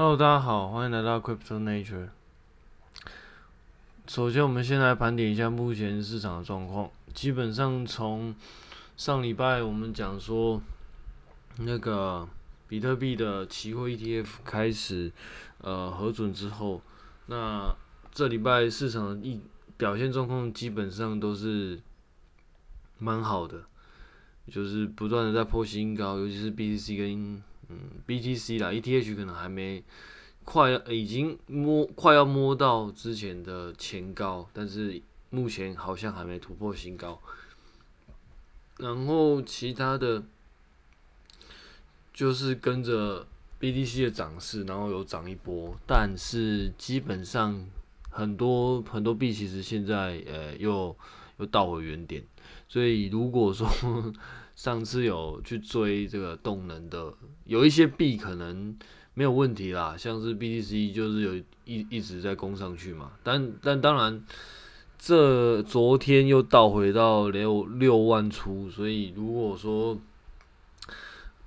Hello，大家好，欢迎来到 Crypto Nature。首先，我们先来盘点一下目前市场的状况。基本上，从上礼拜我们讲说那个比特币的期货 ETF 开始呃核准之后，那这礼拜市场一表现状况基本上都是蛮好的，就是不断的在破新高，尤其是 BTC 跟。嗯，BTC 啦，ETH 可能还没快，已经摸快要摸到之前的前高，但是目前好像还没突破新高。然后其他的，就是跟着 BTC 的涨势，然后有涨一波，但是基本上很多很多币其实现在呃又又倒回原点，所以如果说。上次有去追这个动能的，有一些币可能没有问题啦，像是 BTC 就是有一一直在攻上去嘛，但但当然，这昨天又倒回到六六万出，所以如果说，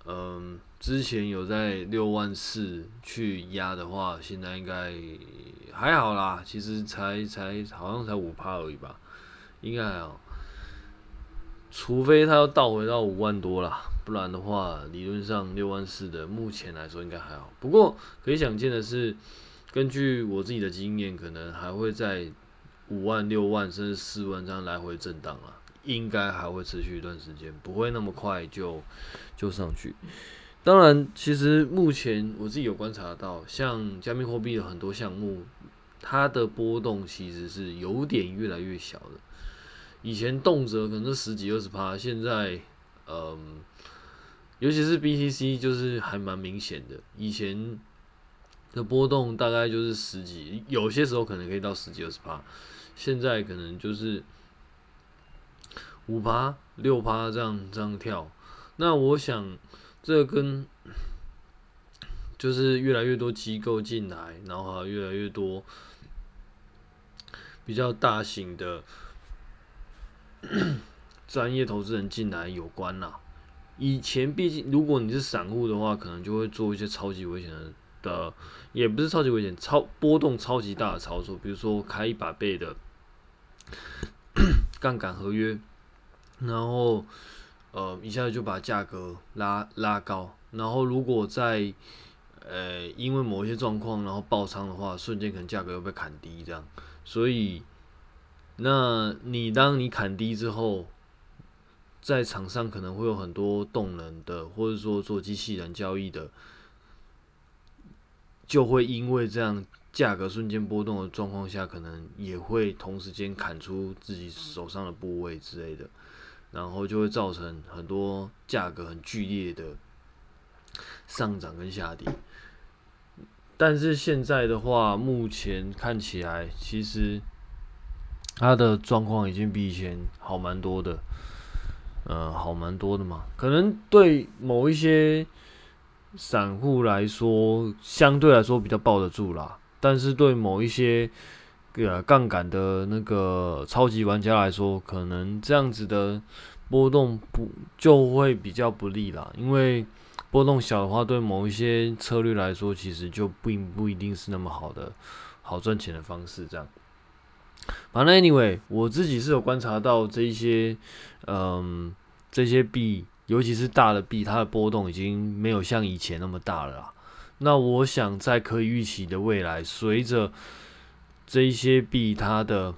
嗯，之前有在六万四去压的话，现在应该还好啦，其实才才好像才五趴而已吧，应该还好。除非它要倒回到五万多啦，不然的话，理论上六万四的目前来说应该还好。不过可以想见的是，根据我自己的经验，可能还会在五万、六万甚至四万这样来回震荡啦，应该还会持续一段时间，不会那么快就就上去。当然，其实目前我自己有观察到，像加密货币的很多项目，它的波动其实是有点越来越小的。以前动辄可能十几二十趴，现在，嗯，尤其是 BTC 就是还蛮明显的。以前的波动大概就是十几，有些时候可能可以到十几二十趴，现在可能就是五趴六趴这样这样跳。那我想这跟就是越来越多机构进来，然后还越来越多比较大型的。专业投资人进来有关啦。以前毕竟，如果你是散户的话，可能就会做一些超级危险的，也不是超级危险，超波动超级大的操作，比如说开一百倍的杠杆合约，然后呃一下子就把价格拉拉高，然后如果在呃因为某一些状况然后爆仓的话，瞬间可能价格又被砍低这样，所以。那你当你砍低之后，在场上可能会有很多动能的，或者说做机器人交易的，就会因为这样价格瞬间波动的状况下，可能也会同时间砍出自己手上的部位之类的，然后就会造成很多价格很剧烈的上涨跟下跌。但是现在的话，目前看起来其实。他的状况已经比以前好蛮多的，呃，好蛮多的嘛。可能对某一些散户来说，相对来说比较抱得住啦。但是对某一些呃杠杆的那个超级玩家来说，可能这样子的波动不就会比较不利啦。因为波动小的话，对某一些策略来说，其实就并不一定是那么好的好赚钱的方式，这样。反正 anyway，我自己是有观察到这一些，嗯，这些币，尤其是大的币，它的波动已经没有像以前那么大了啦。那我想在可以预期的未来，随着这一些币它的，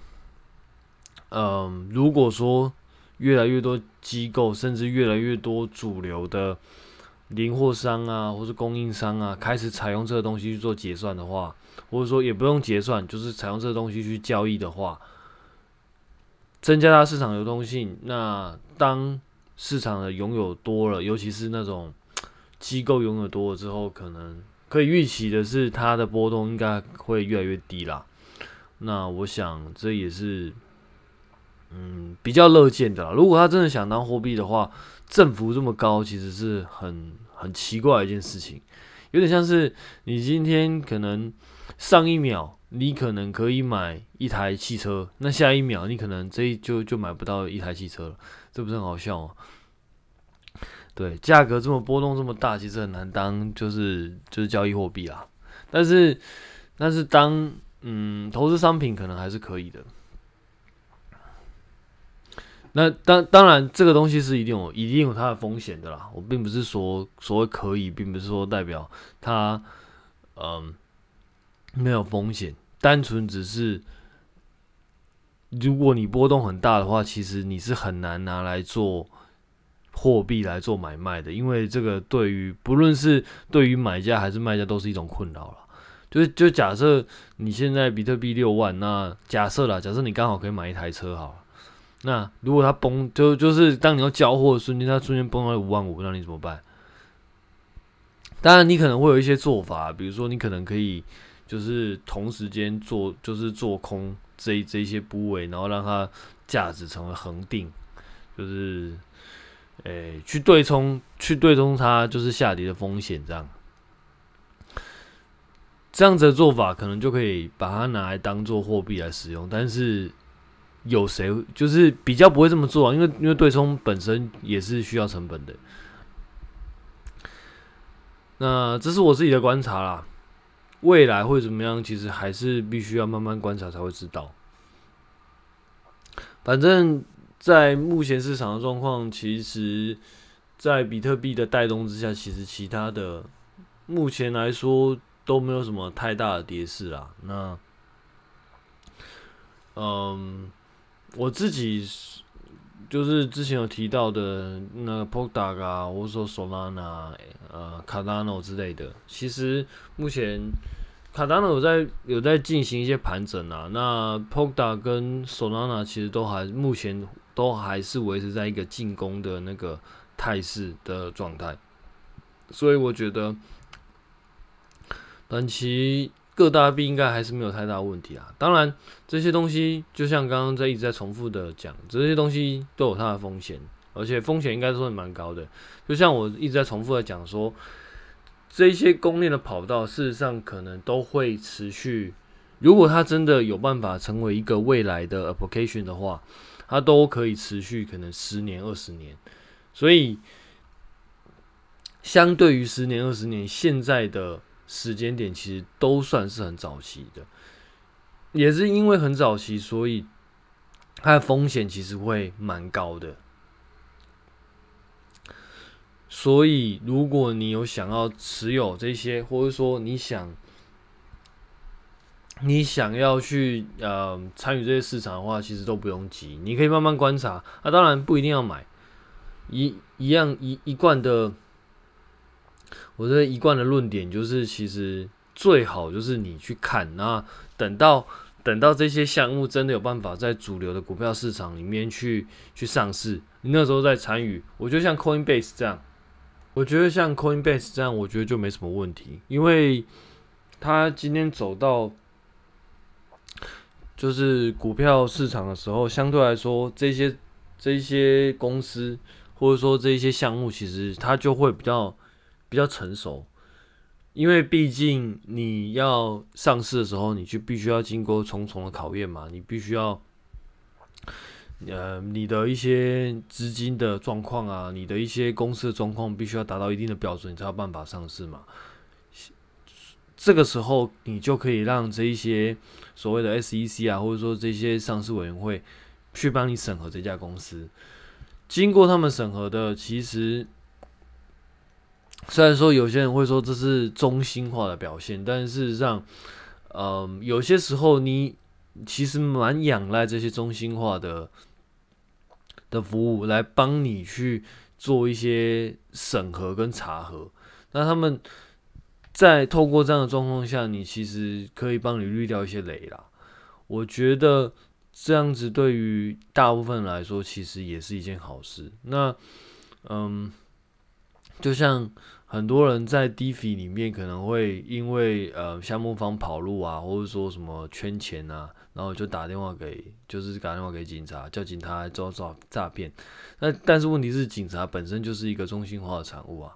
嗯，如果说越来越多机构，甚至越来越多主流的零货商啊，或是供应商啊，开始采用这个东西去做结算的话。或者说也不用结算，就是采用这个东西去交易的话，增加它市场流动性。那当市场的拥有多了，尤其是那种机构拥有多了之后，可能可以预期的是，它的波动应该会越来越低啦。那我想这也是嗯比较乐见的啦。如果他真的想当货币的话，振幅这么高，其实是很很奇怪的一件事情，有点像是你今天可能。上一秒你可能可以买一台汽车，那下一秒你可能这就就买不到一台汽车了，这不是很好笑吗？对，价格这么波动这么大，其实很难当就是就是交易货币啊。但是，但是当嗯投资商品可能还是可以的。那当当然，这个东西是一定有一定有它的风险的啦。我并不是说所谓可以，并不是说代表它嗯没有风险，单纯只是如果你波动很大的话，其实你是很难拿来做货币来做买卖的，因为这个对于不论是对于买家还是卖家都是一种困扰了。就就假设你现在比特币六万，那假设啦，假设你刚好可以买一台车好了。那如果它崩，就就是当你要交货的瞬间，它瞬间崩到五万五，那你怎么办？当然，你可能会有一些做法，比如说你可能可以就是同时间做，就是做空这这一些部位，然后让它价值成为恒定，就是诶、去对冲，去对冲它就是下跌的风险，这样这样子的做法可能就可以把它拿来当做货币来使用，但是。有谁就是比较不会这么做啊？因为因为对冲本身也是需要成本的。那这是我自己的观察啦，未来会怎么样？其实还是必须要慢慢观察才会知道。反正，在目前市场的状况，其实，在比特币的带动之下，其实其他的目前来说都没有什么太大的跌势啦。那，嗯。我自己就是之前有提到的那个 Polkadot 啊，或者说 Solana、呃 Cardano 之类的，其实目前 Cardano 有在有在进行一些盘整啊。那 p o d a 跟 Solana 其实都还目前都还是维持在一个进攻的那个态势的状态，所以我觉得短期。各大币应该还是没有太大问题啊。当然，这些东西就像刚刚在一直在重复的讲，这些东西都有它的风险，而且风险应该说蛮高的。就像我一直在重复的讲说，这些公链的跑道事实上可能都会持续。如果它真的有办法成为一个未来的 application 的话，它都可以持续可能十年、二十年。所以，相对于十年、二十年，现在的。时间点其实都算是很早期的，也是因为很早期，所以它的风险其实会蛮高的。所以，如果你有想要持有这些，或者说你想你想要去呃参与这些市场的话，其实都不用急，你可以慢慢观察。啊，当然不一定要买一一样一一贯的。我这一贯的论点就是，其实最好就是你去看，那等到等到这些项目真的有办法在主流的股票市场里面去去上市，你那时候再参与。我觉得像 Coinbase 这样，我觉得像 Coinbase 这样，我觉得就没什么问题，因为他今天走到就是股票市场的时候，相对来说，这些这些公司或者说这些项目，其实它就会比较。比较成熟，因为毕竟你要上市的时候，你就必须要经过重重的考验嘛。你必须要，呃，你的一些资金的状况啊，你的一些公司的状况，必须要达到一定的标准，你才有办法上市嘛。这个时候，你就可以让这一些所谓的 SEC 啊，或者说这些上市委员会去帮你审核这家公司。经过他们审核的，其实。虽然说有些人会说这是中心化的表现，但事实上，嗯，有些时候你其实蛮仰赖这些中心化的的服务来帮你去做一些审核跟查核。那他们在透过这样的状况下，你其实可以帮你滤掉一些雷啦。我觉得这样子对于大部分来说，其实也是一件好事。那，嗯。就像很多人在 DeFi 里面可能会因为呃项目方跑路啊，或者说什么圈钱啊，然后就打电话给，就是打电话给警察，叫警察来抓抓诈骗。那但是问题是，警察本身就是一个中心化的产物啊，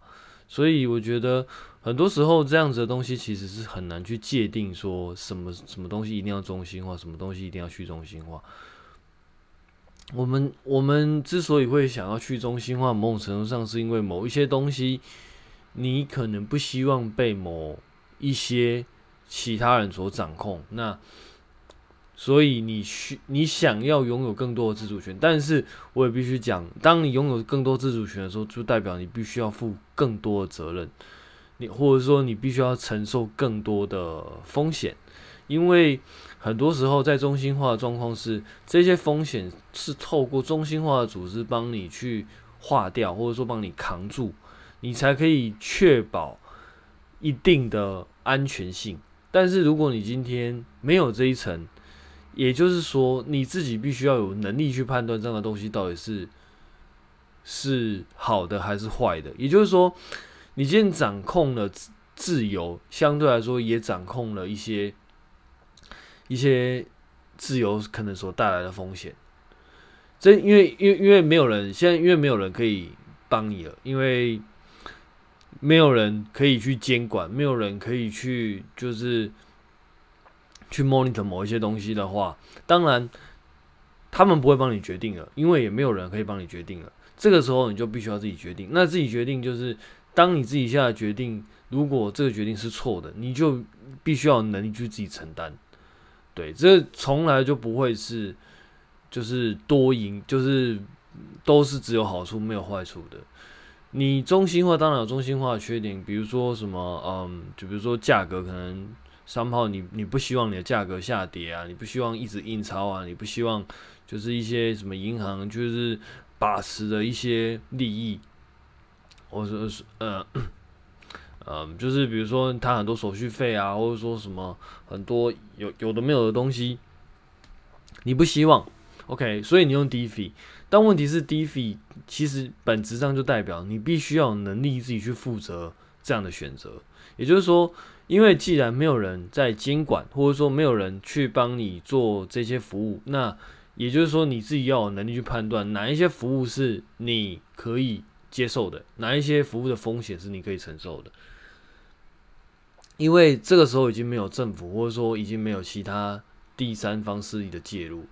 所以我觉得很多时候这样子的东西其实是很难去界定说什么什么东西一定要中心化，什么东西一定要去中心化。我们我们之所以会想要去中心化，某种程度上是因为某一些东西，你可能不希望被某一些其他人所掌控。那所以你需你想要拥有更多的自主权，但是我也必须讲，当你拥有更多自主权的时候，就代表你必须要负更多的责任，你或者说你必须要承受更多的风险，因为很多时候在中心化的状况是，这些风险是透过中心化的组织帮你去化掉，或者说帮你扛住，你才可以确保一定的安全性。但是如果你今天没有这一层，也就是说，你自己必须要有能力去判断这样的东西到底是是好的还是坏的。也就是说，你今天掌控了自由，相对来说也掌控了一些一些自由可能所带来的风险。这因为因为因为没有人现在因为没有人可以帮你了，因为没有人可以去监管，没有人可以去就是。去 monitor 某一些东西的话，当然他们不会帮你决定了，因为也没有人可以帮你决定了。这个时候你就必须要自己决定。那自己决定就是，当你自己下的决定，如果这个决定是错的，你就必须要有能力去自己承担。对，这从来就不会是就是多赢，就是都是只有好处没有坏处的。你中心化当然有中心化的缺点，比如说什么，嗯，就比如说价格可能。商号，你你不希望你的价格下跌啊？你不希望一直印钞啊？你不希望就是一些什么银行就是把持的一些利益，或者是呃嗯，就是比如说他很多手续费啊，或者说什么很多有有的没有的东西，你不希望，OK？所以你用 DeFi，但问题是 DeFi 其实本质上就代表你必须要有能力自己去负责这样的选择，也就是说。因为既然没有人在监管，或者说没有人去帮你做这些服务，那也就是说你自己要有能力去判断哪一些服务是你可以接受的，哪一些服务的风险是你可以承受的。因为这个时候已经没有政府，或者说已经没有其他第三方势力的介入。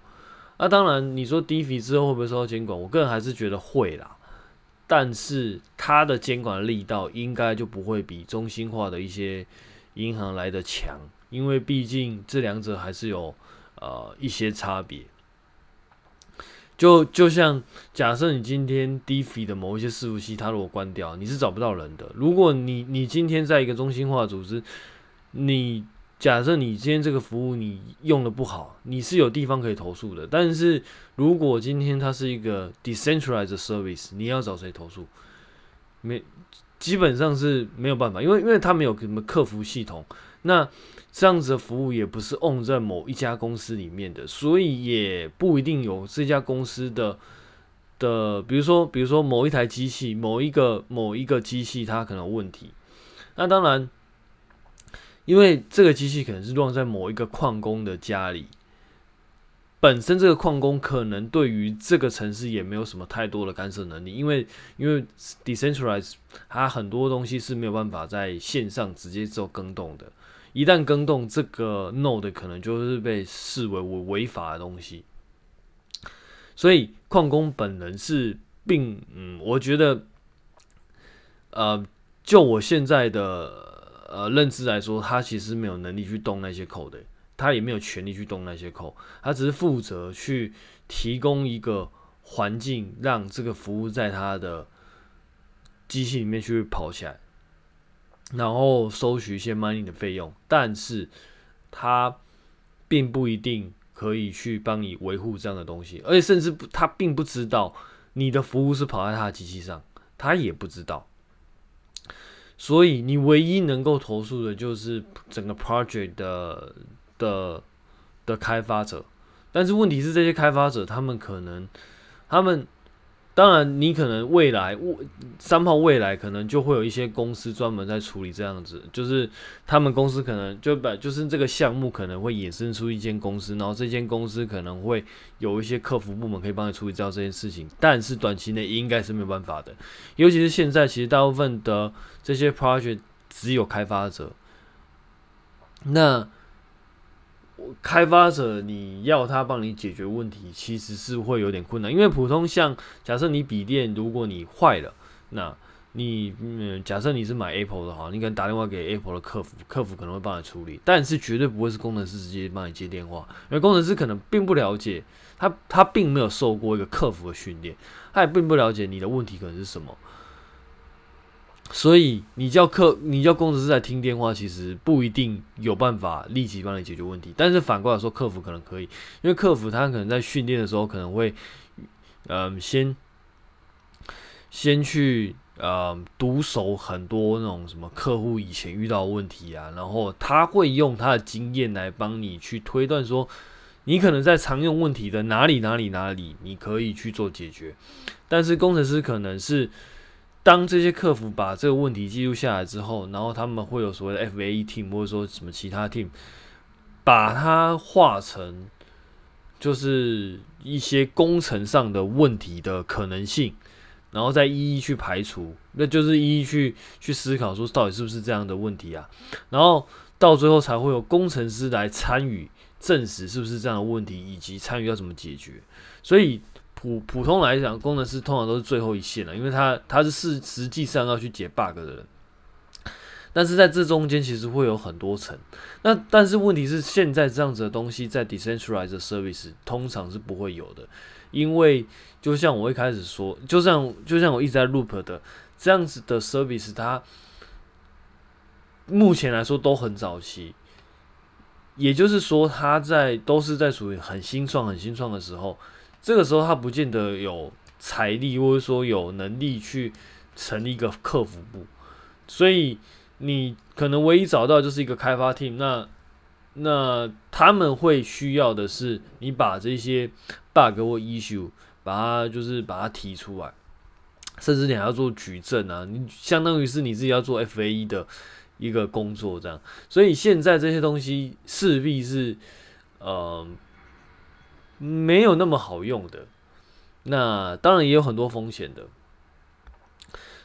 那当然，你说 DeFi 之后会不会受到监管？我个人还是觉得会啦。但是它的监管力道应该就不会比中心化的一些。银行来的强，因为毕竟这两者还是有呃一些差别。就就像假设你今天 DeFi 的某一些伺服器，它如果关掉，你是找不到人的。如果你你今天在一个中心化组织，你假设你今天这个服务你用的不好，你是有地方可以投诉的。但是如果今天它是一个 decentralized service，你要找谁投诉？没。基本上是没有办法，因为因为他没有什么客服系统，那这样子的服务也不是 own 在某一家公司里面的，所以也不一定有这家公司的的，比如说比如说某一台机器，某一个某一个机器它可能有问题，那当然，因为这个机器可能是装在某一个矿工的家里。本身这个矿工可能对于这个城市也没有什么太多的干涉能力，因为因为 decentralized 它很多东西是没有办法在线上直接做更动的，一旦更动，这个 node 可能就是被视为违违法的东西。所以矿工本人是并嗯，我觉得，呃，就我现在的呃认知来说，他其实没有能力去动那些 code 的。他也没有权利去动那些扣，他只是负责去提供一个环境，让这个服务在他的机器里面去跑起来，然后收取一些 money 的费用。但是，他并不一定可以去帮你维护这样的东西，而且甚至，他并不知道你的服务是跑在他的机器上，他也不知道。所以，你唯一能够投诉的就是整个 project 的。的的开发者，但是问题是这些开发者，他们可能，他们当然，你可能未来三炮未来可能就会有一些公司专门在处理这样子，就是他们公司可能就把就是这个项目可能会衍生出一间公司，然后这间公司可能会有一些客服部门可以帮你处理掉这件事情，但是短期内应该是没有办法的，尤其是现在，其实大部分的这些 project 只有开发者，那。开发者，你要他帮你解决问题，其实是会有点困难，因为普通像假设你笔电如果你坏了，那你嗯，假设你是买 Apple 的话，你可能打电话给 Apple 的客服，客服可能会帮你处理，但是绝对不会是工程师直接帮你接电话，因为工程师可能并不了解，他他并没有受过一个客服的训练，他也并不了解你的问题可能是什么。所以你叫客，你叫工程师来听电话，其实不一定有办法立即帮你解决问题。但是反过来说，客服可能可以，因为客服他可能在训练的时候，可能会，嗯，先先去呃读熟很多那种什么客户以前遇到问题啊，然后他会用他的经验来帮你去推断说，你可能在常用问题的哪里哪里哪里，你可以去做解决。但是工程师可能是。当这些客服把这个问题记录下来之后，然后他们会有所谓的 FAE team 或者说什么其他 team，把它化成就是一些工程上的问题的可能性，然后再一一去排除，那就是一一去去思考说到底是不是这样的问题啊，然后到最后才会有工程师来参与证实是不是这样的问题，以及参与要怎么解决，所以。普普通来讲，工程师通常都是最后一线了，因为他他是实实际上要去解 bug 的人。但是在这中间，其实会有很多层。那但是问题是，现在这样子的东西在 decentralized service 通常是不会有的，因为就像我一开始说，就像就像我一直在 loop 的这样子的 service，它目前来说都很早期，也就是说，它在都是在属于很新创、很新创的时候。这个时候他不见得有财力，或者说有能力去成立一个客服部，所以你可能唯一找到就是一个开发 team。那那他们会需要的是你把这些 bug 或 issue 把它就是把它提出来，甚至你还要做举证啊，你相当于是你自己要做 FAE 的一个工作这样。所以现在这些东西势必是呃。没有那么好用的，那当然也有很多风险的，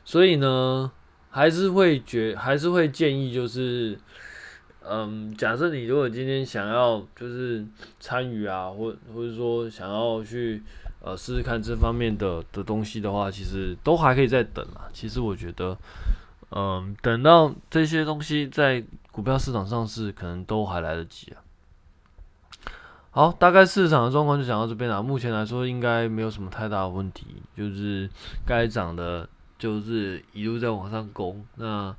所以呢，还是会觉还是会建议就是，嗯，假设你如果今天想要就是参与啊，或或者说想要去呃试试看这方面的的东西的话，其实都还可以再等啊。其实我觉得，嗯，等到这些东西在股票市场上市，可能都还来得及啊。好，大概市场的状况就讲到这边了。目前来说，应该没有什么太大的问题，就是该涨的，就是一路在往上攻。那，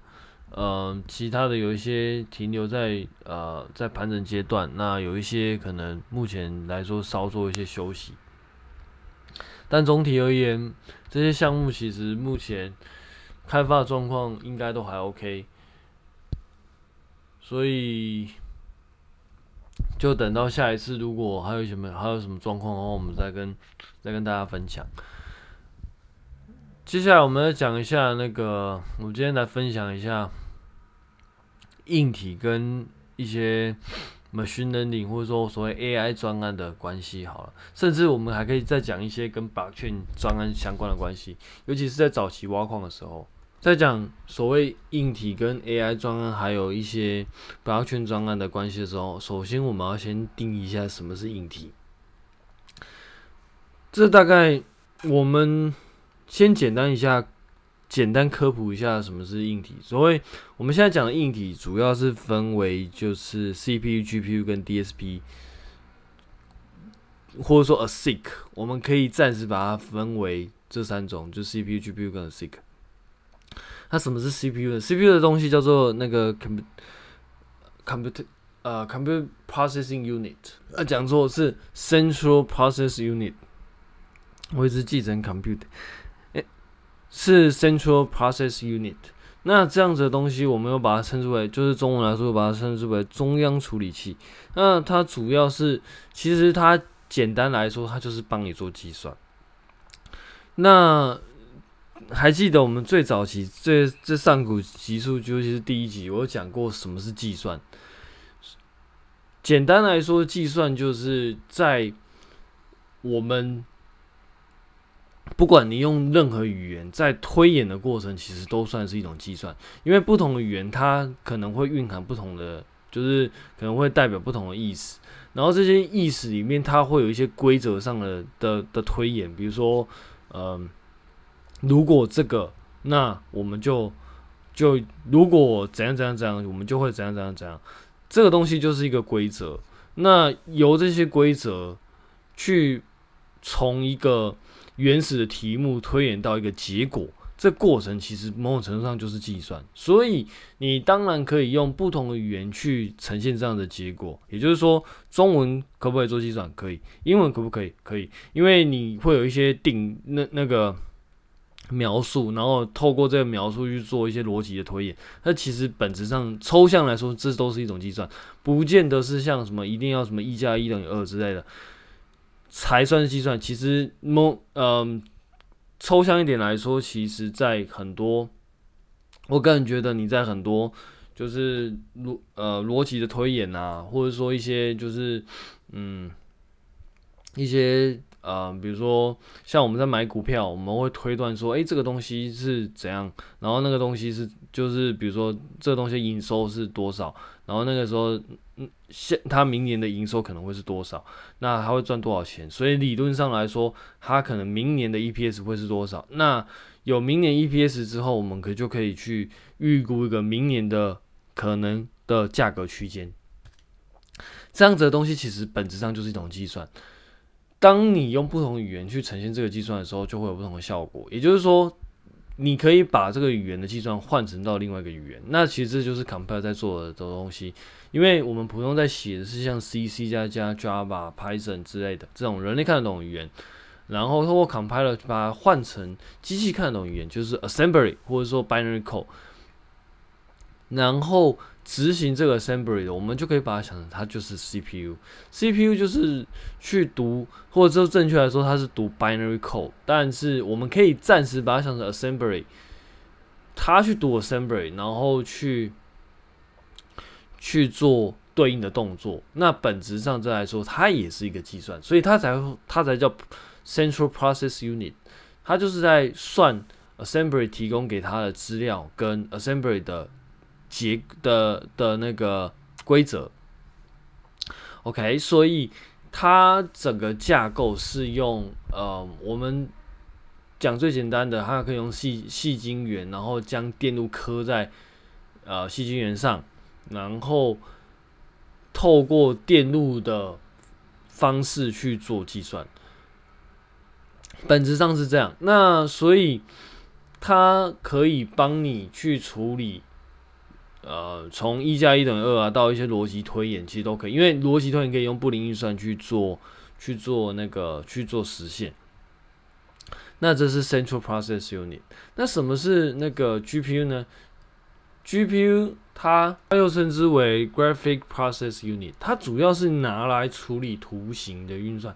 呃，其他的有一些停留在呃在盘整阶段，那有一些可能目前来说稍做一些休息。但总体而言，这些项目其实目前开发状况应该都还 OK，所以。就等到下一次，如果还有什么还有什么状况的话，我们再跟再跟大家分享。接下来我们来讲一下那个，我今天来分享一下硬体跟一些 machine learning 或者说所谓 AI 专案的关系。好了，甚至我们还可以再讲一些跟白券专案相关的关系，尤其是在早期挖矿的时候。在讲所谓硬体跟 AI 专案，还有一些 Blockchain 专案的关系的时候，首先我们要先定义一下什么是硬体。这大概我们先简单一下，简单科普一下什么是硬体。所谓我们现在讲的硬体，主要是分为就是 CPU、GPU 跟 DSP，或者说 ASIC，我们可以暂时把它分为这三种，就 CPU、GPU 跟 ASIC。它什么是 CPU 呢？CPU 的东西叫做那个 computer computer 呃 computer processing unit，啊讲错是 central process unit，我一直记成 computer，诶是 central process unit。那这样子的东西，我们又把它称之为，就是中文来说，把它称之为中央处理器。那它主要是，其实它简单来说，它就是帮你做计算。那还记得我们最早期这这上古集数，尤其是第一集，我有讲过什么是计算。简单来说，计算就是在我们不管你用任何语言，在推演的过程，其实都算是一种计算。因为不同的语言，它可能会蕴含不同的，就是可能会代表不同的意思。然后这些意思里面，它会有一些规则上的的的推演，比如说，嗯。如果这个那我们就就如果怎样怎样怎样，我们就会怎样怎样怎样。这个东西就是一个规则。那由这些规则去从一个原始的题目推演到一个结果。这过程其实某种程度上就是计算，所以你当然可以用不同的语言去呈现这样的结果。也就是说，中文可不可以做计算？可以。英文可不可以？可以。因为你会有一些定那那个描述，然后透过这个描述去做一些逻辑的推演。那其实本质上抽象来说，这都是一种计算，不见得是像什么一定要什么一加一等于二之类的才算是计算。其实某嗯。抽象一点来说，其实，在很多，我个人觉得你在很多就是逻呃逻辑的推演啊，或者说一些就是嗯一些呃，比如说像我们在买股票，我们会推断说，诶，这个东西是怎样，然后那个东西是就是比如说这个东西营收是多少，然后那个时候。现他明年的营收可能会是多少？那他会赚多少钱？所以理论上来说，他可能明年的 EPS 会是多少？那有明年 EPS 之后，我们可就可以去预估一个明年的可能的价格区间。这样子的东西其实本质上就是一种计算。当你用不同语言去呈现这个计算的时候，就会有不同的效果。也就是说，你可以把这个语言的计算换成到另外一个语言。那其实这就是 Compile 在做的东西。因为我们普通在写的是像 C、C 加加、Java、Python 之类的这种人类看得懂的语言，然后通过 compiler 把它换成机器看得懂语言，就是 assembly 或者说 binary code，然后执行这个 assembly 的，我们就可以把它想成它就是 CPU。CPU 就是去读，或者说正确来说，它是读 binary code，但是我们可以暂时把它想成 assembly，它去读 assembly，然后去。去做对应的动作，那本质上这来说，它也是一个计算，所以它才它才叫 Central Process Unit，它就是在算 Assembly 提供给它的资料跟 Assembly 的结的的那个规则。OK，所以它整个架构是用呃，我们讲最简单的，它可以用细细晶圆，然后将电路刻在呃细晶圆上。然后透过电路的方式去做计算，本质上是这样。那所以它可以帮你去处理，呃，从一加一等于二啊，到一些逻辑推演，其实都可以。因为逻辑推演可以用布林运算去做，去做那个去做实现。那这是 Central Process Unit。那什么是那个 GPU 呢？GPU 它它又称之为 Graphic Process Unit，它主要是拿来处理图形的运算，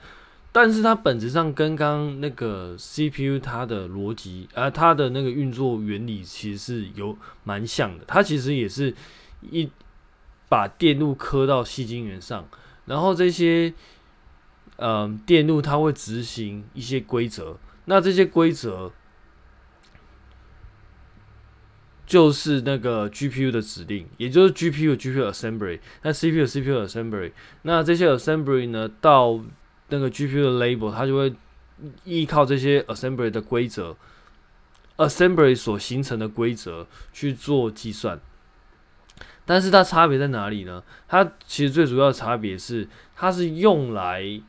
但是它本质上跟刚刚那个 CPU 它的逻辑啊、它的那个运作原理其实是有蛮像的。它其实也是一把电路刻到细晶圆上，然后这些呃电路它会执行一些规则，那这些规则。就是那个 GPU 的指令，也就是 GPU GPU assembly，那 CPU CPU assembly，那这些 assembly 呢，到那个 GPU 的 label，它就会依靠这些 assembly 的规则，assembly 所形成的规则去做计算。但是它差别在哪里呢？它其实最主要的差别是，它是用来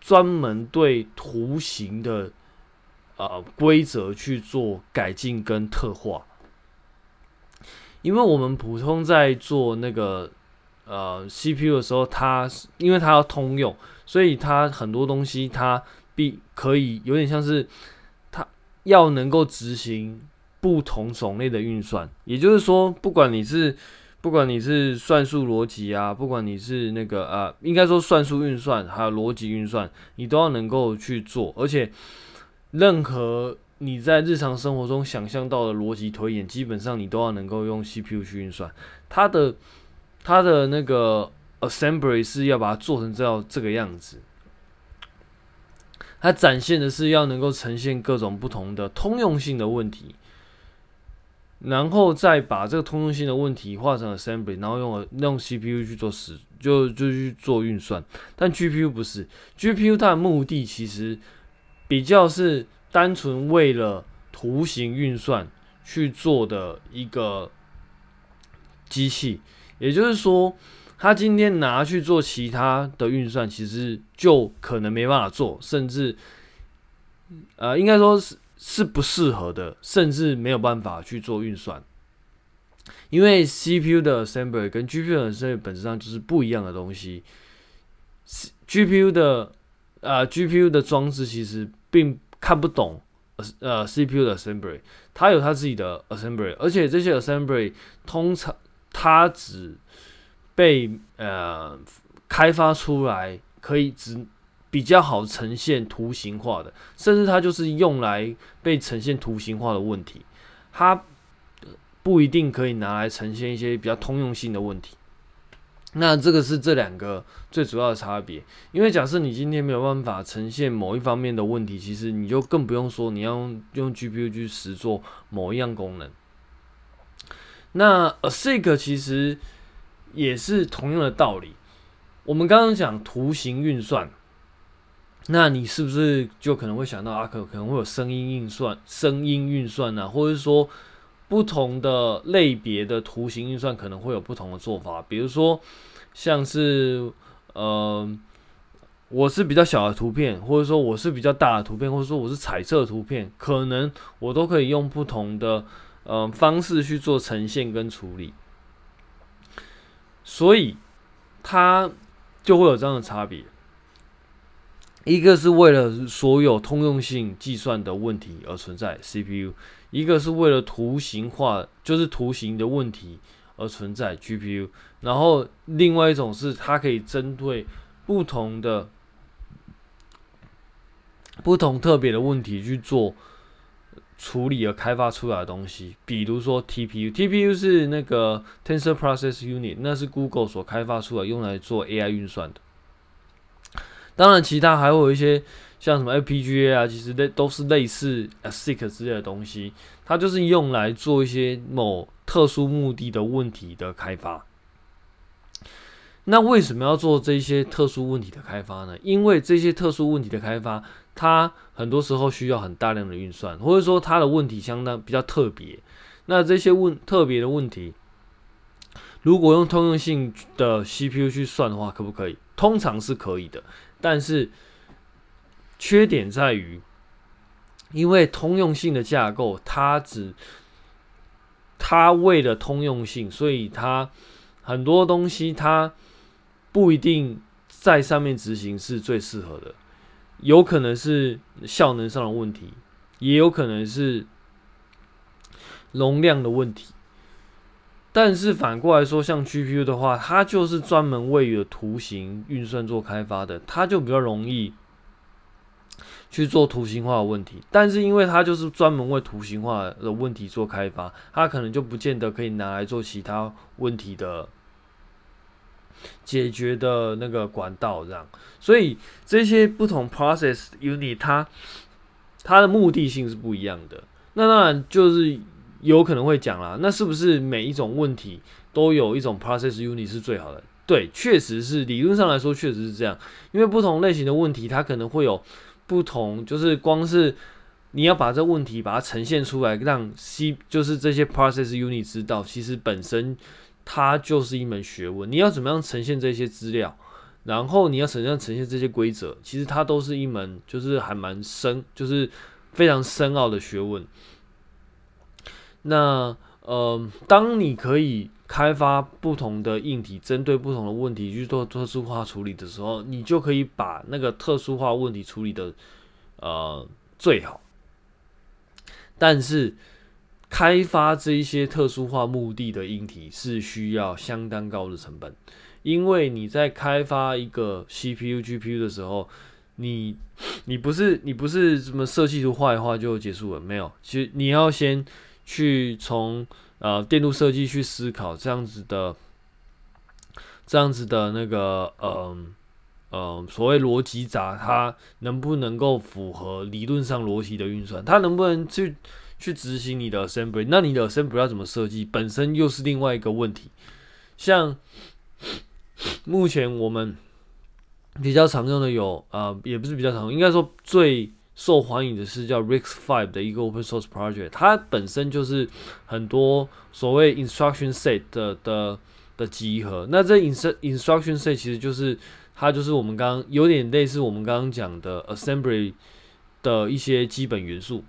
专门对图形的呃规则去做改进跟特化。因为我们普通在做那个呃 CPU 的时候，它因为它要通用，所以它很多东西它必可以有点像是它要能够执行不同种类的运算。也就是说，不管你是不管你是算术逻辑啊，不管你是那个呃，应该说算术运算还有逻辑运算，你都要能够去做，而且任何。你在日常生活中想象到的逻辑推演，基本上你都要能够用 CPU 去运算。它的它的那个 assembly 是要把它做成这样这个样子。它展现的是要能够呈现各种不同的通用性的问题，然后再把这个通用性的问题化成 assembly，然后用用 CPU 去做实就就去做运算。但 GPU 不是，GPU 它的目的其实比较是。单纯为了图形运算去做的一个机器，也就是说，他今天拿去做其他的运算，其实就可能没办法做，甚至，呃，应该说是是不适合的，甚至没有办法去做运算，因为 CPU 的 assembly 跟 GPU 的 assembly 本质上就是不一样的东西，GPU 的呃 GPU 的装置其实并看不懂呃 CPU 的 assembly，它有它自己的 assembly，而且这些 assembly 通常它只被呃开发出来，可以只比较好呈现图形化的，甚至它就是用来被呈现图形化的问题，它不一定可以拿来呈现一些比较通用性的问题。那这个是这两个最主要的差别，因为假设你今天没有办法呈现某一方面的问题，其实你就更不用说你要用用 GPU 去实做某一样功能。那 ASIC 其实。也是同样的道理。我们刚刚讲图形运算，那你是不是就可能会想到啊？可可能会有声音运算、声音运算啊，或者说不同的类别的图形运算可能会有不同的做法。比如说，像是呃，我是比较小的图片，或者说我是比较大的图片，或者说我是彩色图片，可能我都可以用不同的嗯方式去做呈现跟处理。所以，它就会有这样的差别。一个是为了所有通用性计算的问题而存在 CPU，一个是为了图形化，就是图形的问题而存在 GPU。然后，另外一种是它可以针对不同的、不同特别的问题去做。处理而开发出来的东西，比如说 TPU，TPU 是那个 Tensor Process Unit，那是 Google 所开发出来用来做 AI 运算的。当然，其他还会有一些像什么 FPGA 啊，其实类都是类似 ASIC 之类的东西，它就是用来做一些某特殊目的的问题的开发。那为什么要做这些特殊问题的开发呢？因为这些特殊问题的开发，它很多时候需要很大量的运算，或者说它的问题相当比较特别。那这些问特别的问题，如果用通用性的 CPU 去算的话，可不可以？通常是可以的，但是缺点在于，因为通用性的架构，它只它为了通用性，所以它很多东西它。不一定在上面执行是最适合的，有可能是效能上的问题，也有可能是容量的问题。但是反过来说，像 GPU 的话，它就是专门为了图形运算做开发的，它就比较容易去做图形化的问题。但是因为它就是专门为图形化的问题做开发，它可能就不见得可以拿来做其他问题的。解决的那个管道这样，所以这些不同 process unit 它它的目的性是不一样的。那当然就是有可能会讲啦，那是不是每一种问题都有一种 process unit 是最好的？对，确实是理论上来说确实是这样，因为不同类型的问题它可能会有不同，就是光是你要把这问题把它呈现出来，让 C 就是这些 process unit 知道，其实本身。它就是一门学问，你要怎么样呈现这些资料，然后你要怎样呈现这些规则，其实它都是一门就是还蛮深，就是非常深奥的学问。那呃，当你可以开发不同的硬体，针对不同的问题去做特殊化处理的时候，你就可以把那个特殊化问题处理的呃最好。但是。开发这一些特殊化目的的硬体是需要相当高的成本，因为你在开发一个 CPU、GPU 的时候，你你不是你不是什么设计图画一画就结束了，没有，其实你要先去从呃电路设计去思考这样子的这样子的那个呃呃所谓逻辑闸，它能不能够符合理论上逻辑的运算，它能不能去。去执行你的 assembly，那你的 assembly 要怎么设计，本身又是另外一个问题。像目前我们比较常用的有，呃，也不是比较常用，应该说最受欢迎的是叫 RISC-V 的一个 open source project，它本身就是很多所谓 instruction set 的的的集合。那这 inst instruction set 其实就是它就是我们刚有点类似我们刚刚讲的 assembly 的一些基本元素。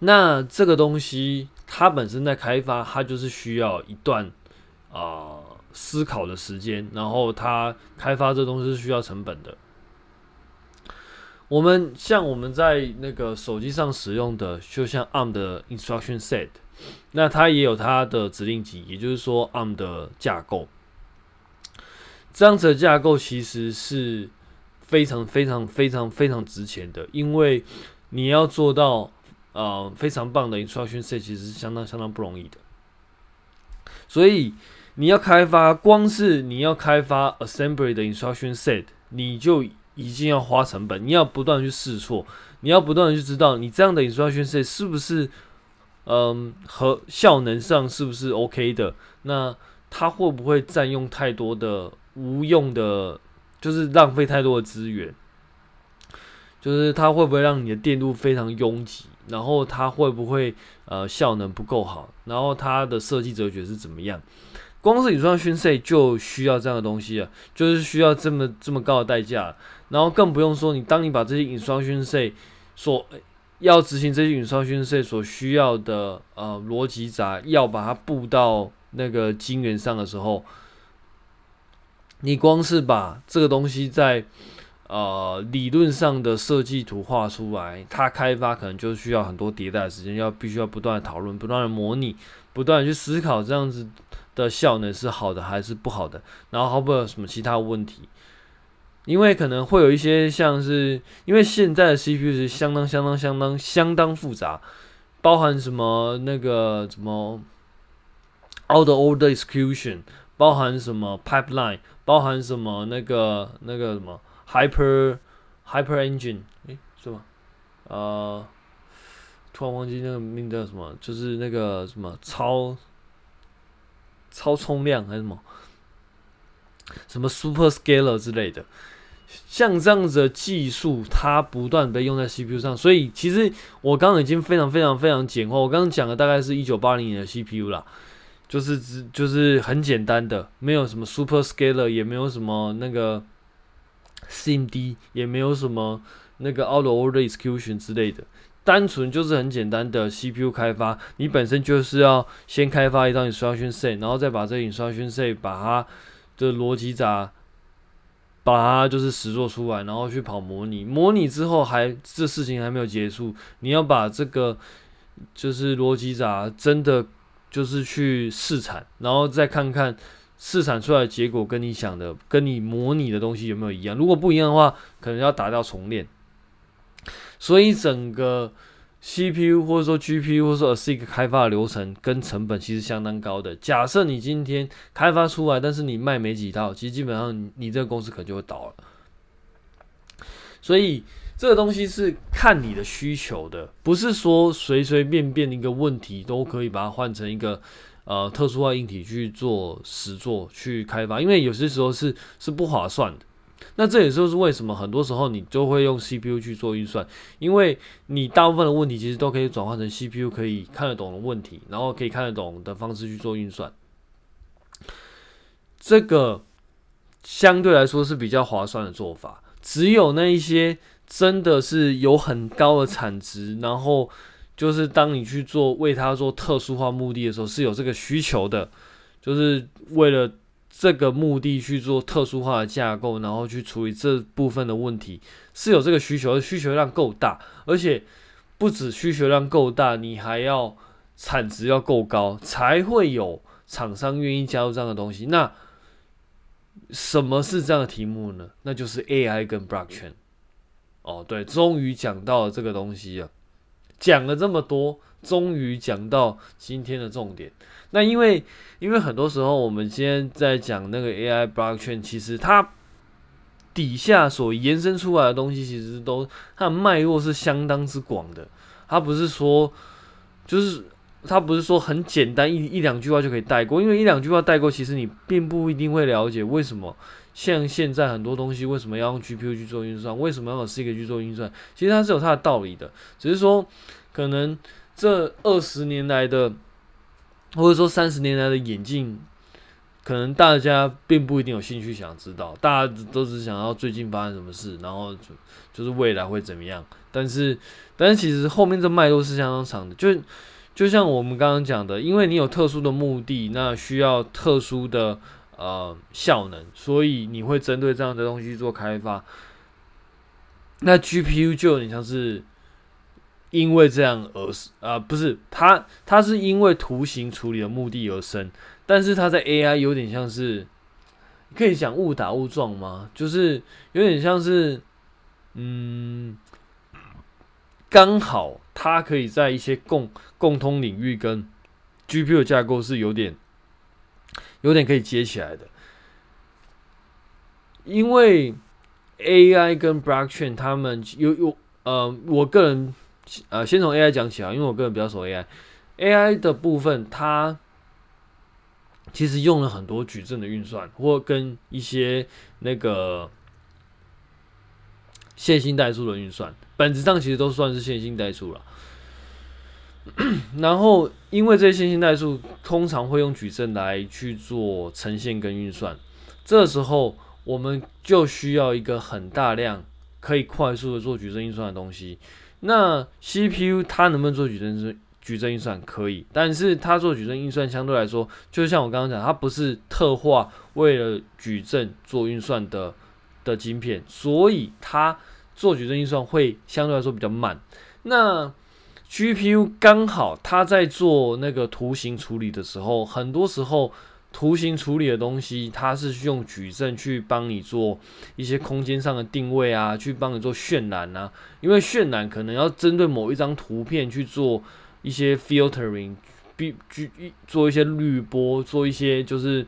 那这个东西它本身在开发，它就是需要一段啊、思考的时间，然后它开发这东西是需要成本的。我们像我们在那个手机上使用的，就像 ARM 的 instruction set，那它也有它的指令集，也就是说 ARM 的架构。这样子的架构其实是非常非常非常非常值钱的，因为你要做到呃非常棒的 instruction set，其实是相当相当不容易的。所以你要开发，光是你要开发 assembly 的 instruction set，你就已经要花成本，你要不断去试错，你要不断的去知道你这样的 instruction set 是不是，嗯，和效能上是不是 OK 的？那它会不会占用太多的无用的，就是浪费太多的资源？就是它会不会让你的电路非常拥挤？然后它会不会呃效能不够好？然后它的设计哲学是怎么样？光是 instruction set 就需要这样的东西啊，就是需要这么这么高的代价。然后更不用说，你当你把这些 instruction set 所要执行这些 instruction set 所需要的呃逻辑闸，要把它布到那个晶圆上的时候，你光是把这个东西在呃理论上的设计图画出来，它开发可能就需要很多迭代的时间，要必须要不断的讨论，不断的模拟，不断去思考这样子的效能是好的还是不好的，然后会不会有什么其他问题。因为可能会有一些像是，因为现在的 CPU 是相当相当相当相当复杂，包含什么那个什么 out of order execution，包含什么 pipeline，包含什么那个那个什么 hyper hyper engine，诶，是吗？呃，突然忘记那个名叫什么，就是那个什么超超冲量还是什么什么 super scaler 之类的。像这样子的技术，它不断被用在 CPU 上，所以其实我刚刚已经非常非常非常简化。我刚刚讲的大概是一九八零年的 CPU 啦，就是只就是很简单的，没有什么 Super Scaler，也没有什么那个 C M D 也没有什么那个 Out of Order Execution 之类的，单纯就是很简单的 CPU 开发。你本身就是要先开发一张 Instruction Set，然后再把这个 Instruction Set 把它的逻辑闸。把它就是实作出来，然后去跑模拟。模拟之后还这事情还没有结束，你要把这个就是逻辑闸真的就是去试产，然后再看看试产出来的结果跟你想的、跟你模拟的东西有没有一样。如果不一样的话，可能要打掉重练。所以整个。CPU 或者说 GPU 或者说 ASIC 开发的流程跟成本其实相当高的。假设你今天开发出来，但是你卖没几套，其实基本上你这个公司可能就会倒了。所以这个东西是看你的需求的，不是说随随便便一个问题都可以把它换成一个呃特殊化硬体去做实作去开发，因为有些时候是是不划算的。那这也就是为什么很多时候你就会用 CPU 去做运算，因为你大部分的问题其实都可以转换成 CPU 可以看得懂的问题，然后可以看得懂的方式去做运算。这个相对来说是比较划算的做法。只有那一些真的是有很高的产值，然后就是当你去做为它做特殊化目的的时候，是有这个需求的，就是为了。这个目的去做特殊化的架构，然后去处理这部分的问题，是有这个需求，需求量够大，而且不止需求量够大，你还要产值要够高，才会有厂商愿意加入这样的东西。那什么是这样的题目呢？那就是 AI 跟 Blockchain。哦，对，终于讲到了这个东西了，讲了这么多，终于讲到今天的重点。那因为，因为很多时候我们今天在讲那个 AI blockchain，其实它底下所延伸出来的东西，其实都它的脉络是相当之广的。它不是说就是它不是说很简单一一两句话就可以带过，因为一两句话带过，其实你并不一定会了解为什么像现在很多东西为什么要用 GPU 去做运算，为什么要用 C 去做运算，其实它是有它的道理的，只是说可能这二十年来的，或者说三十年来的演进，可能大家并不一定有兴趣想知道，大家都只想要最近发生什么事，然后就就是未来会怎么样，但是但是其实后面这脉络是相当长的，就。就像我们刚刚讲的，因为你有特殊的目的，那需要特殊的呃效能，所以你会针对这样的东西做开发。那 GPU 就有点像是因为这样而生啊、不是它，它是因为图形处理的目的而生，但是它在 AI 有点像是可以讲误打误撞吗？就是有点像是嗯。刚好它可以在一些共共通领域跟 GPU 的架构是有点有点可以接起来的，因为 AI 跟 Blockchain 他们有有呃，我个人呃先从 AI 讲起啊，因为我个人比较熟 AI，AI 的部分它其实用了很多矩阵的运算，或跟一些那个。线性代数的运算，本质上其实都算是线性代数了。然后，因为这些线性代数通常会用矩阵来去做呈现跟运算，这时候我们就需要一个很大量可以快速的做矩阵运算的东西。那 CPU 它能不能做矩阵矩阵运算？可以，但是它做矩阵运算相对来说，就像我刚刚讲，它不是特化为了矩阵做运算的。的晶片，所以它做矩阵运算会相对来说比较慢。那 GPU 刚好它在做那个图形处理的时候，很多时候图形处理的东西，它是用矩阵去帮你做一些空间上的定位啊，去帮你做渲染啊。因为渲染可能要针对某一张图片去做一些 filtering，必须做一些滤波，做一些就是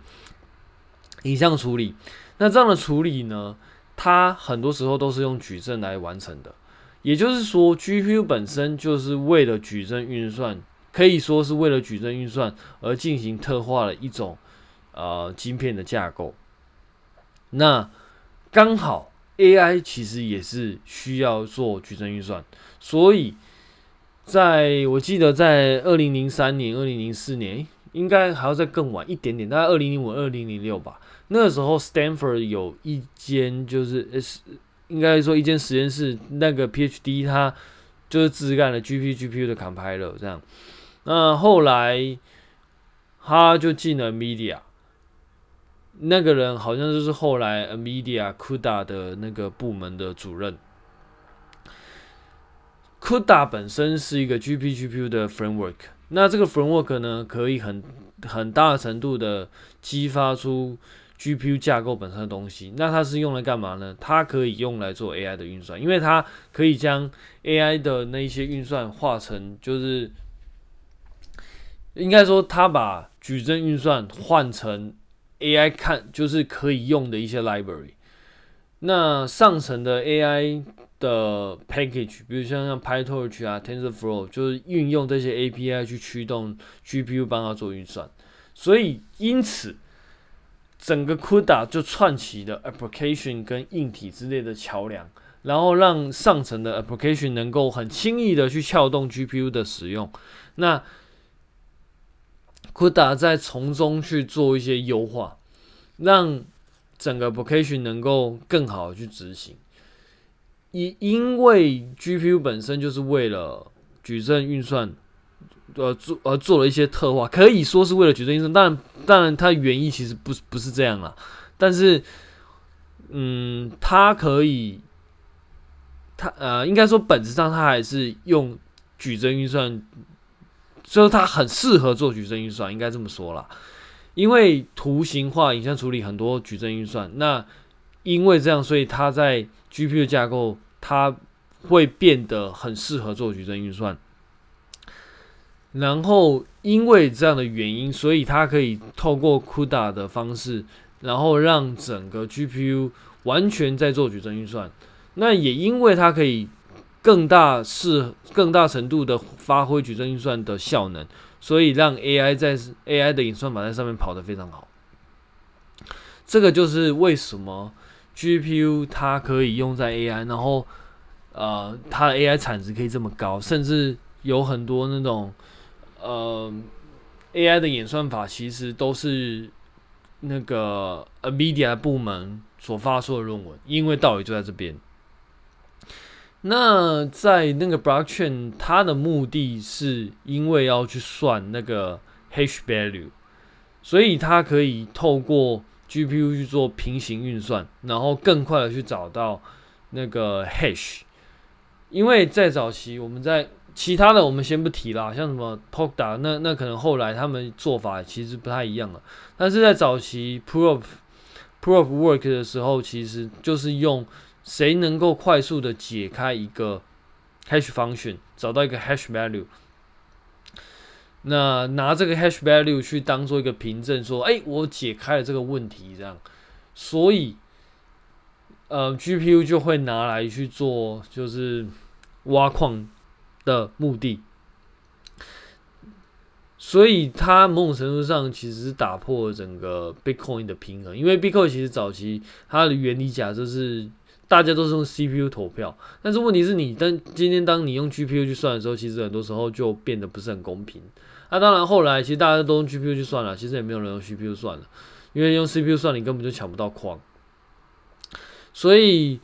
影像处理。那这样的处理呢，它很多时候都是用矩阵来完成的，也就是说，GPU 本身就是为了矩阵运算，可以说是为了矩阵运算而进行特化的一种呃晶片的架构。那刚好 AI 其实也是需要做矩阵运算，所以在我记得在二零零三年、二零零四年，应该还要再更晚一点点，大概二零零五、二零零六吧。那个时候，Stanford 有一间就是呃，应该说一间实验室，那个 PhD 他就是自干了 GP GPU 的 compiler 这样。那后来他就进了 Media，那个人好像就是后来 Media CUDA 的那个部门的主任。CUDA 本身是一个 GP GPU 的 framework，那这个 framework 呢，可以很很大程度的激发出。GPU 架构本身的东西，那它是用来干嘛呢？它可以用来做 AI 的运算，因为它可以将 AI 的那一些运算化成，就是应该说，它把矩阵运算换成 AI 看，就是可以用的一些 library。那上层的 AI 的 package，比如像像 PyTorch 啊、TensorFlow，就是运用这些 API 去驱动 GPU 帮它做运算，所以因此。整个 CUDA 就串起了 application 跟硬体之类的桥梁，然后让上层的 application 能够很轻易的去撬动 GPU 的使用。那 CUDA 再从中去做一些优化，让整个 application 能够更好的去执行。因因为 GPU 本身就是为了矩阵运算。呃，做呃做了一些特化，可以说是为了矩阵运算，当然当然它原意其实不是不是这样啦，但是，嗯，它可以，它呃应该说本质上它还是用矩阵运算，所以它很适合做矩阵运算，应该这么说啦，因为图形化、影像处理很多矩阵运算，那因为这样，所以它在 GPU 架构它会变得很适合做矩阵运算。然后，因为这样的原因，所以它可以透过 CUDA 的方式，然后让整个 GPU 完全在做矩阵运算。那也因为它可以更大是更大程度的发挥矩阵运算的效能，所以让 AI 在 AI 的演算法在上面跑得非常好。这个就是为什么 GPU 它可以用在 AI，然后呃它的 AI 产值可以这么高，甚至有很多那种呃 AI 的演算法其实都是那个 NVIDIA 部门所发出的论文，因为道理就在这边。那在那个 Blockchain，它的目的是因为要去算那个 Hash Value，所以它可以透过 GPU 去做平行运算，然后更快的去找到那个 Hash。因为在早期，我们在其他的我们先不提啦，像什么 Polkadot，那那可能后来他们做法其实不太一样了。但是在早期 Proof Proof Work 的时候，其实就是用。谁能够快速的解开一个 hash function，找到一个 hash value，那拿这个 hash value 去当做一个凭证，说，哎，我解开了这个问题，这样，所以，呃，GPU 就会拿来去做，就是挖矿的目的。所以它某种程度上其实是打破了整个 Bitcoin 的平衡，因为 Bitcoin 其实早期它的原理假设是。大家都是用 CPU 投票，但是问题是你当今天当你用 GPU 去算的时候，其实很多时候就变得不是很公平。那、当然后来其实大家都用 GPU 去算了，其实也没有人用 CPU 算了，因为用 CPU 算你根本就抢不到矿。所以，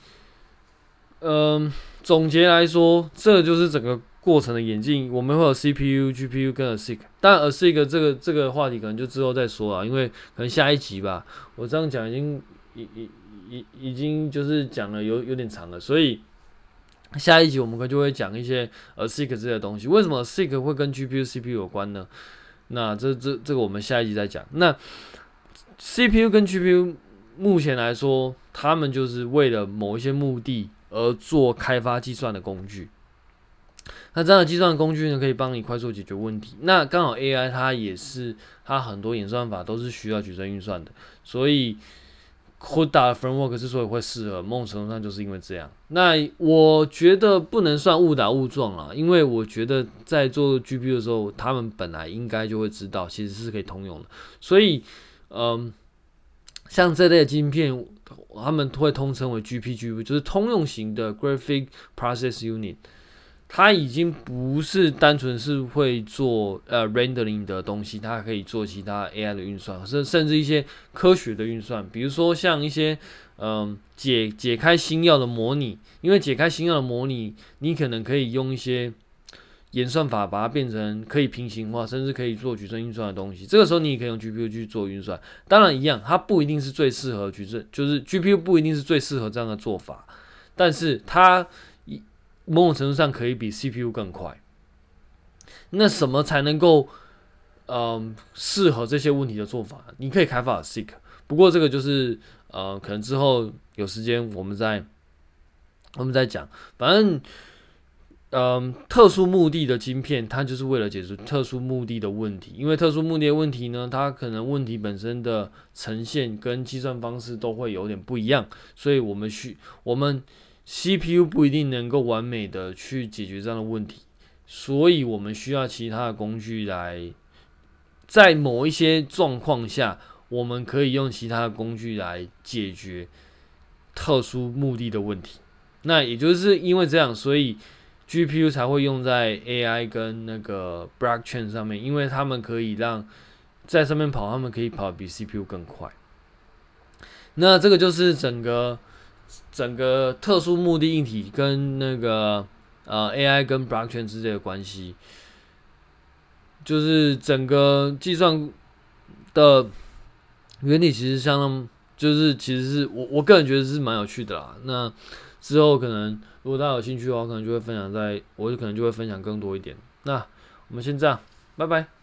嗯、总结来说，这就是整个过程的演进。我们会有 CPU、GPU 跟 ASIC，但 ASIC 这个这个话题可能就之后再说啊，因为可能下一集吧。我这样讲已经已已。已已经就是讲了有有点长了，所以下一集我们可能就会讲一些 ASIC 这些东西。为什么 ASIC 会跟 GPU、CPU 有关呢？那这这这个我们下一集再讲。那 CPU 跟 GPU 目前来说，他们就是为了某一些目的而做开发计算的工具。那这样的计算工具呢，可以帮你快速解决问题。那刚好 AI 它也是，它很多演算法都是需要矩阵运算的，所以。CUDA framework 之所以会适合，某种程度上就是因为这样。那我觉得不能算误打误撞了，因为我觉得在做 GPU 的时候，他们本来应该就会知道，其实是可以通用的。所以，嗯，像这类的晶片，他们会通称为 GPGPU，就是通用型的 Graphic Process Unit。它已经不是单纯是会做呃 rendering 的东西，它可以做其他 AI 的运算，甚甚至一些科学的运算，比如说像一些嗯、解解开新药的模拟，因为解开新药的模拟，你可能可以用一些演算法把它变成可以平行化，甚至可以做矩阵运算的东西。这个时候你也可以用 GPU 去做运算，当然一样，它不一定是最适合矩阵，就是 GPU 不一定是最适合这样的做法，但是它。某种程度上可以比 CPU 更快。那什么才能够，嗯，适合这些问题的做法？你可以开发 SIC，不过这个就是，呃，可能之后有时间我们再，我们再讲。反正，嗯，特殊目的的晶片，它就是为了解决特殊目的的问题。因为特殊目的的问题呢，它可能问题本身的呈现跟计算方式都会有点不一样，所以我们需我们。CPU 不一定能够完美的去解决这样的问题，所以我们需要其他的工具来，在某一些状况下，我们可以用其他的工具来解决特殊目的的问题。那也就是因为这样，所以 GPU 才会用在 AI 跟那个 Blockchain 上面，因为他们可以让在上面跑，他们可以跑比 CPU 更快。那这个就是整个。整个特殊目的硬体跟那个呃 AI 跟 Blockchain 之间的关系，就是整个计算的原理其实相当，就是其实是我我个人觉得是蛮有趣的啦。那之后可能如果大家有兴趣的话，可能就会分享在，我就可能就会分享更多一点。那我们先这样，拜拜。